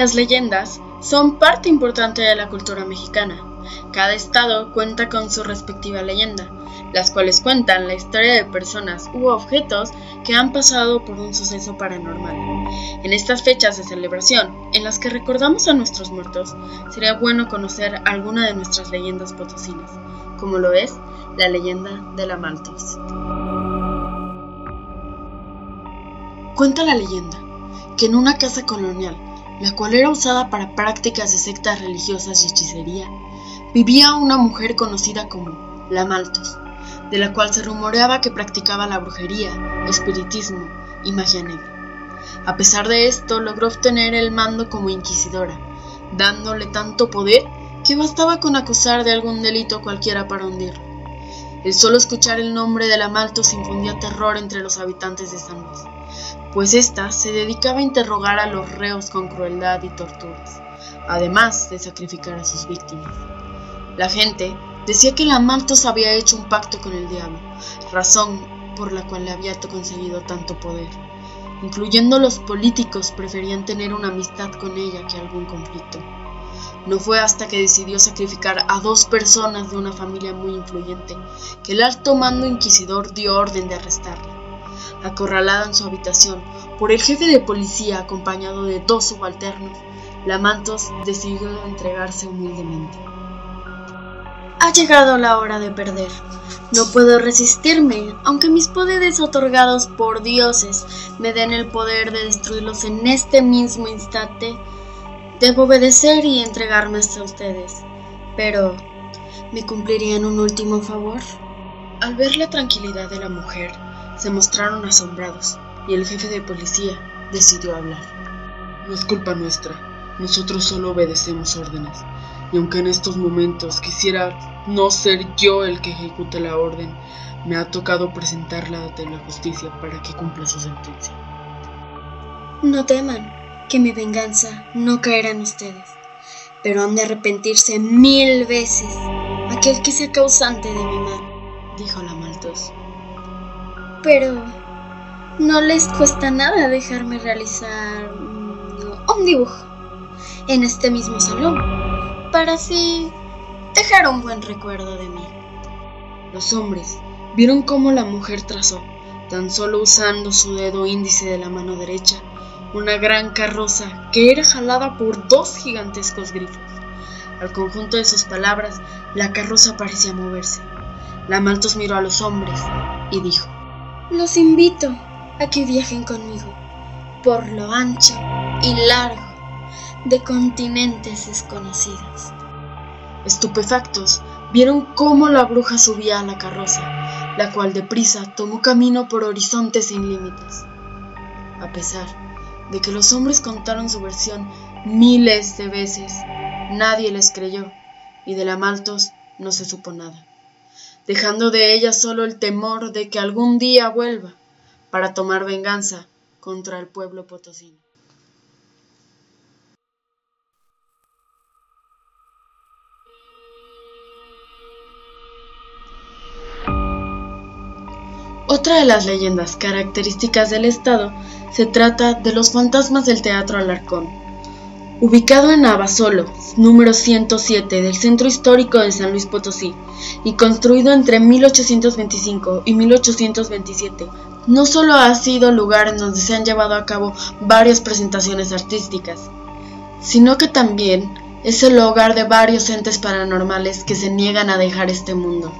Las leyendas son parte importante de la cultura mexicana. Cada estado cuenta con su respectiva leyenda, las cuales cuentan la historia de personas u objetos que han pasado por un suceso paranormal. En estas fechas de celebración, en las que recordamos a nuestros muertos, sería bueno conocer alguna de nuestras leyendas potosinas, como lo es la leyenda de la Maltos. Cuenta la leyenda que en una casa colonial, la cual era usada para prácticas de sectas religiosas y hechicería, vivía una mujer conocida como la Maltos, de la cual se rumoreaba que practicaba la brujería, espiritismo y magia negra. A pesar de esto, logró obtener el mando como inquisidora, dándole tanto poder que bastaba con acusar de algún delito cualquiera para hundirlo. El solo escuchar el nombre de la Maltos infundía terror entre los habitantes de San Luis, pues ésta se dedicaba a interrogar a los reos con crueldad y torturas, además de sacrificar a sus víctimas. La gente decía que la Maltos había hecho un pacto con el diablo, razón por la cual le había conseguido tanto poder. Incluyendo los políticos preferían tener una amistad con ella que algún conflicto. No fue hasta que decidió sacrificar a dos personas de una familia muy influyente que el alto mando inquisidor dio orden de arrestarla. Acorralada en su habitación por el jefe de policía acompañado de dos subalternos, la Mantos decidió entregarse humildemente. Ha llegado la hora de perder. No puedo resistirme, aunque mis poderes otorgados por dioses me den el poder de destruirlos en este mismo instante. Debo obedecer y entregarme hasta ustedes. Pero, ¿me cumplirían un último favor? Al ver la tranquilidad de la mujer, se mostraron asombrados y el jefe de policía decidió hablar. No es culpa nuestra, nosotros solo obedecemos órdenes y aunque en estos momentos quisiera no ser yo el que ejecute la orden, me ha tocado presentarla ante la justicia para que cumpla su sentencia. No teman, que mi venganza no caerá en ustedes, pero han de arrepentirse mil veces aquel que sea causante de mi mal. Pero no les cuesta nada dejarme realizar un dibujo en este mismo salón para así dejar un buen recuerdo de mí. Los hombres vieron cómo la mujer trazó, tan solo usando su dedo índice de la mano derecha, una gran carroza que era jalada por dos gigantescos grifos. Al conjunto de sus palabras, la carroza parecía moverse. La Maltos miró a los hombres y dijo, Los invito a que viajen conmigo por lo ancho y largo de continentes desconocidos. Estupefactos, vieron cómo la bruja subía a la carroza, la cual deprisa tomó camino por horizontes sin límites. A pesar de que los hombres contaron su versión miles de veces, nadie les creyó y de la Maltos no se supo nada, dejando de ella solo el temor de que algún día vuelva para tomar venganza contra el pueblo potosino. Otra de las leyendas características del estado se trata de los fantasmas del Teatro Alarcón. Ubicado en Abasolo, número 107 del Centro Histórico de San Luis Potosí, y construido entre 1825 y 1827, no solo ha sido lugar en donde se han llevado a cabo varias presentaciones artísticas, sino que también es el hogar de varios entes paranormales que se niegan a dejar este mundo.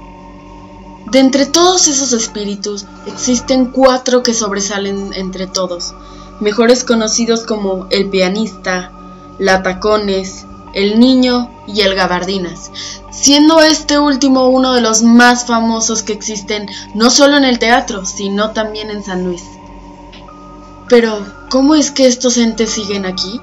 De entre todos esos espíritus, existen cuatro que sobresalen entre todos, mejores conocidos como el pianista, la tacones, el niño y el gabardinas, siendo este último uno de los más famosos que existen no solo en el teatro, sino también en San Luis. Pero, ¿cómo es que estos entes siguen aquí?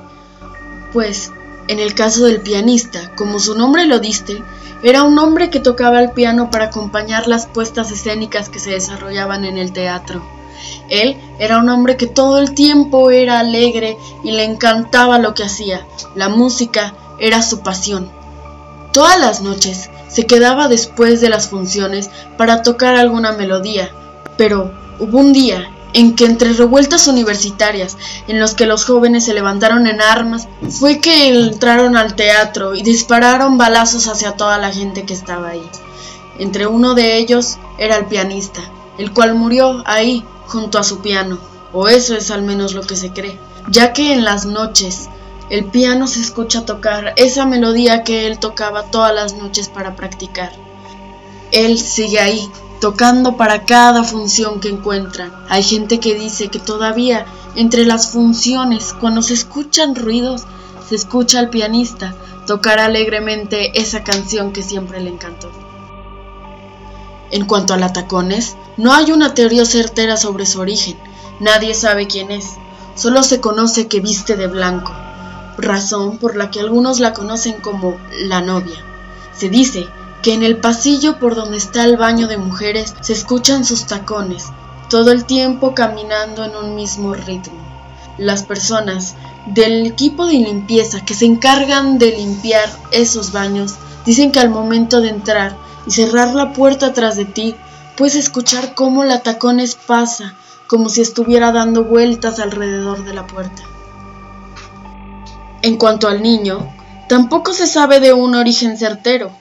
Pues, en el caso del pianista, como su nombre lo diste, era un hombre que tocaba el piano para acompañar las puestas escénicas que se desarrollaban en el teatro. Él era un hombre que todo el tiempo era alegre y le encantaba lo que hacía. La música era su pasión. Todas las noches se quedaba después de las funciones para tocar alguna melodía, pero hubo un día en que entre revueltas universitarias en los que los jóvenes se levantaron en armas, fue que entraron al teatro y dispararon balazos hacia toda la gente que estaba ahí. Entre uno de ellos era el pianista, el cual murió ahí junto a su piano, o eso es al menos lo que se cree, ya que en las noches el piano se escucha tocar esa melodía que él tocaba todas las noches para practicar. Él sigue ahí, tocando para cada función que encuentran. Hay gente que dice que todavía entre las funciones, cuando se escuchan ruidos, se escucha al pianista tocar alegremente esa canción que siempre le encantó. En cuanto a la tacones, no hay una teoría certera sobre su origen. Nadie sabe quién es. Solo se conoce que viste de blanco, razón por la que algunos la conocen como la novia. Se dice que en el pasillo por donde está el baño de mujeres se escuchan sus tacones, todo el tiempo caminando en un mismo ritmo. Las personas del equipo de limpieza que se encargan de limpiar esos baños dicen que al momento de entrar y cerrar la puerta tras de ti, puedes escuchar cómo la tacones pasa, como si estuviera dando vueltas alrededor de la puerta. En cuanto al niño, tampoco se sabe de un origen certero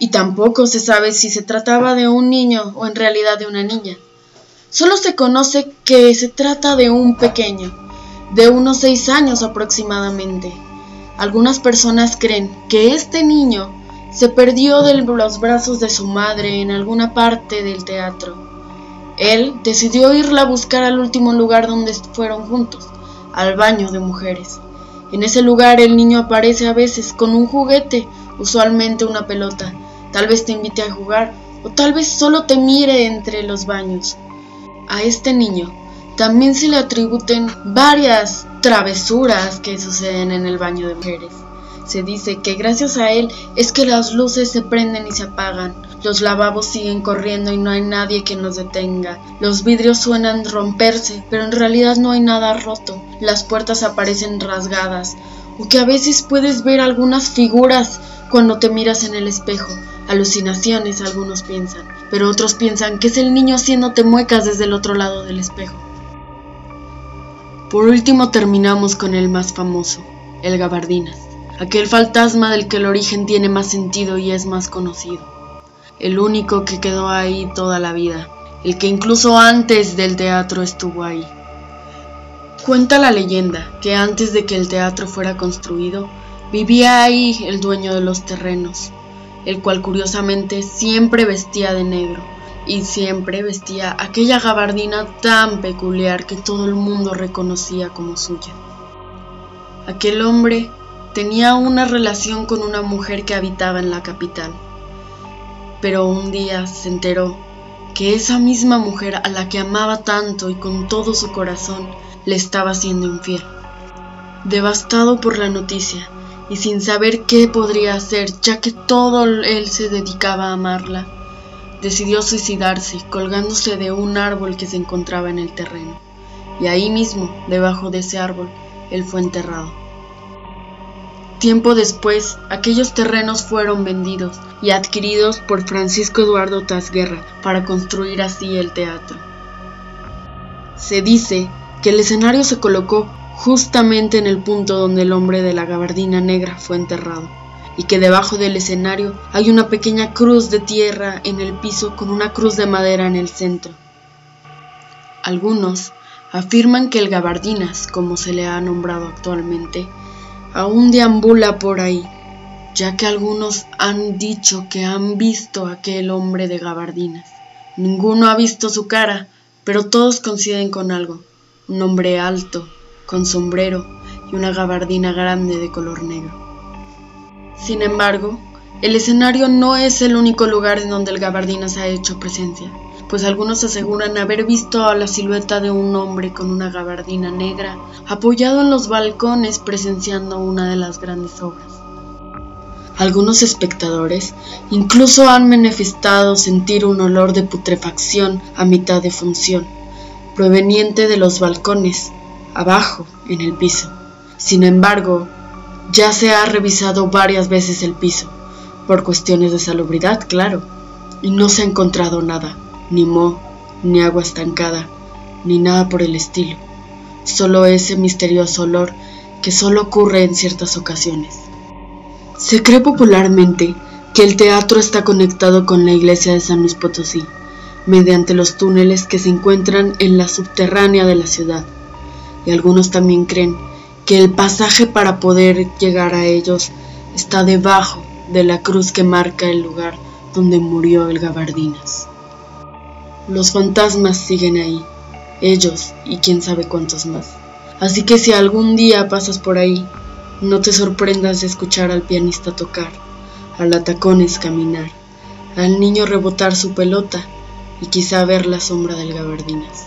y tampoco se sabe si se trataba de un niño o en realidad de una niña. Solo se conoce que se trata de un pequeño, de unos seis años aproximadamente. Algunas personas creen que este niño se perdió de los brazos de su madre en alguna parte del teatro. Él decidió irla a buscar al último lugar donde fueron juntos, al baño de mujeres. En ese lugar el niño aparece a veces con un juguete, usualmente una pelota, Tal vez te invite a jugar o tal vez solo te mire entre los baños. A este niño también se le atribuyen varias travesuras que suceden en el baño de mujeres. Se dice que gracias a él es que las luces se prenden y se apagan, los lavabos siguen corriendo y no hay nadie que nos detenga, los vidrios suenan romperse, pero en realidad no hay nada roto, las puertas aparecen rasgadas, o que a veces puedes ver algunas figuras cuando te miras en el espejo, Alucinaciones, algunos piensan, pero otros piensan que es el niño haciéndote muecas desde el otro lado del espejo. Por último terminamos con el más famoso, el Gabardinas, aquel fantasma del que el origen tiene más sentido y es más conocido, el único que quedó ahí toda la vida, el que incluso antes del teatro estuvo ahí. Cuenta la leyenda que antes de que el teatro fuera construido, vivía ahí el dueño de los terrenos, el cual curiosamente siempre vestía de negro y siempre vestía aquella gabardina tan peculiar que todo el mundo reconocía como suya. Aquel hombre tenía una relación con una mujer que habitaba en la capital, pero un día se enteró que esa misma mujer a la que amaba tanto y con todo su corazón le estaba siendo infiel. Devastado por la noticia, y sin saber qué podría hacer, ya que todo él se dedicaba a amarla, decidió suicidarse colgándose de un árbol que se encontraba en el terreno. Y ahí mismo, debajo de ese árbol, él fue enterrado. Tiempo después, aquellos terrenos fueron vendidos y adquiridos por Francisco Eduardo Tasguerra para construir así el teatro. Se dice que el escenario se colocó justamente en el punto donde el hombre de la gabardina negra fue enterrado, y que debajo del escenario hay una pequeña cruz de tierra en el piso con una cruz de madera en el centro. Algunos afirman que el gabardinas, como se le ha nombrado actualmente, aún deambula por ahí, ya que algunos han dicho que han visto a aquel hombre de gabardinas. Ninguno ha visto su cara, pero todos coinciden con algo, un hombre alto, con sombrero y una gabardina grande de color negro. Sin embargo, el escenario no es el único lugar en donde el gabardinas ha hecho presencia, pues algunos aseguran haber visto a la silueta de un hombre con una gabardina negra apoyado en los balcones presenciando una de las grandes obras. Algunos espectadores incluso han manifestado sentir un olor de putrefacción a mitad de función, proveniente de los balcones, abajo, en el piso. Sin embargo, ya se ha revisado varias veces el piso, por cuestiones de salubridad, claro, y no se ha encontrado nada, ni moho, ni agua estancada, ni nada por el estilo, solo ese misterioso olor que solo ocurre en ciertas ocasiones. Se cree popularmente que el teatro está conectado con la iglesia de San Luis Potosí, mediante los túneles que se encuentran en la subterránea de la ciudad, y algunos también creen que el pasaje para poder llegar a ellos está debajo de la cruz que marca el lugar donde murió el Gabardinas. Los fantasmas siguen ahí, ellos y quién sabe cuántos más. Así que si algún día pasas por ahí, no te sorprendas de escuchar al pianista tocar, al atacones caminar, al niño rebotar su pelota y quizá ver la sombra del Gabardinas.